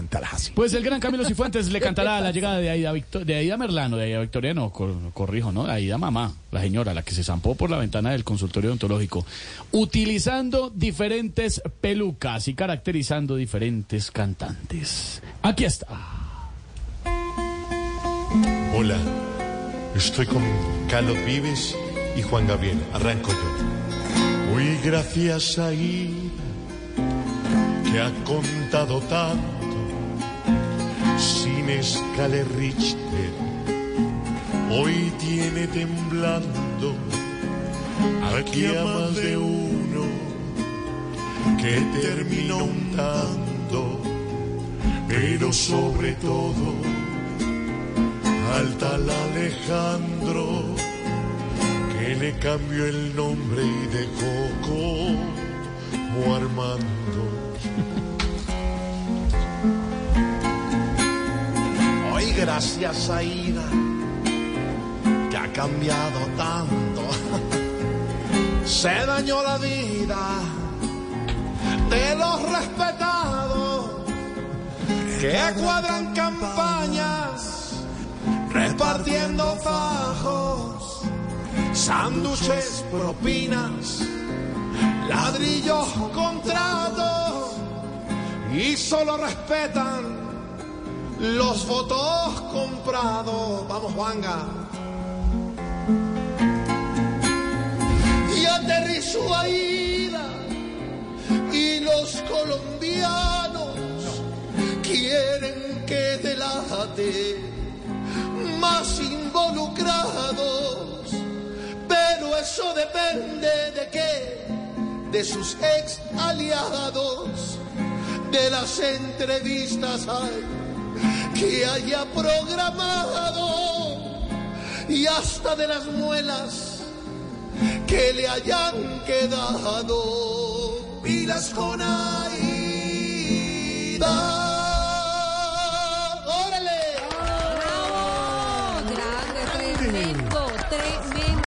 en Tallahassee. Pues el gran Camilo Cifuentes le cantará a la llegada de Aida, de Aida Merlano, de Aida Victoria, no, cor- corrijo, ¿no? Aida Mamá, la señora, la que se zampó por la ventana del consultorio odontológico, utilizando diferentes pelucas y caracterizando diferentes cantantes. Aquí está. Hola, estoy con Carlos Vives y Juan Gabriel. Arranco yo. Muy gracias a Ida, que ha contado tanto, escala Richter. Hoy tiene temblando aquí a más de uno que terminó untando, pero sobre todo al tal Alejandro que le cambió el nombre y dejó como Armando. Gracias a Ida, que ha cambiado tanto, se dañó la vida de los respetados que cuadran campañas repartiendo fajos, sándwiches, propinas, ladrillos, contratos y solo respetan los votos comprados. Vamos, Juanga. Y aterrizó Aida y los colombianos quieren que delate más involucrados. Pero eso depende de qué, de sus ex aliados, de las entrevistas ay, que haya programado y hasta de las muelas que le hayan quedado. Pilas con Aida. ¡Órale! ¡Bravo! Grande, tremendo, tremendo.